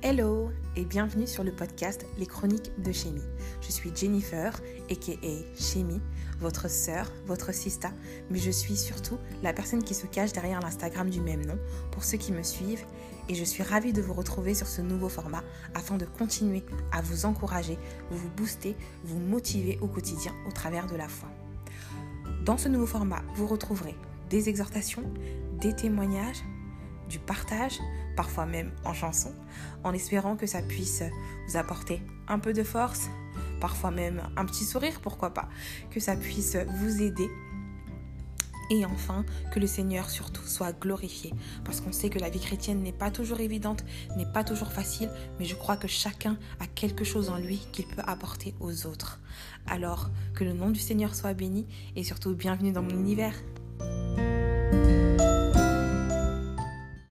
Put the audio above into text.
Hello et bienvenue sur le podcast Les Chroniques de Chémie. Je suis Jennifer, aka Chémie, votre sœur, votre sista, mais je suis surtout la personne qui se cache derrière l'Instagram du même nom pour ceux qui me suivent et je suis ravie de vous retrouver sur ce nouveau format afin de continuer à vous encourager, vous booster, vous motiver au quotidien au travers de la foi. Dans ce nouveau format, vous retrouverez des exhortations, des témoignages, du partage, parfois même en chanson, en espérant que ça puisse vous apporter un peu de force, parfois même un petit sourire, pourquoi pas, que ça puisse vous aider. Et enfin, que le Seigneur surtout soit glorifié, parce qu'on sait que la vie chrétienne n'est pas toujours évidente, n'est pas toujours facile, mais je crois que chacun a quelque chose en lui qu'il peut apporter aux autres. Alors, que le nom du Seigneur soit béni et surtout bienvenue dans mon univers.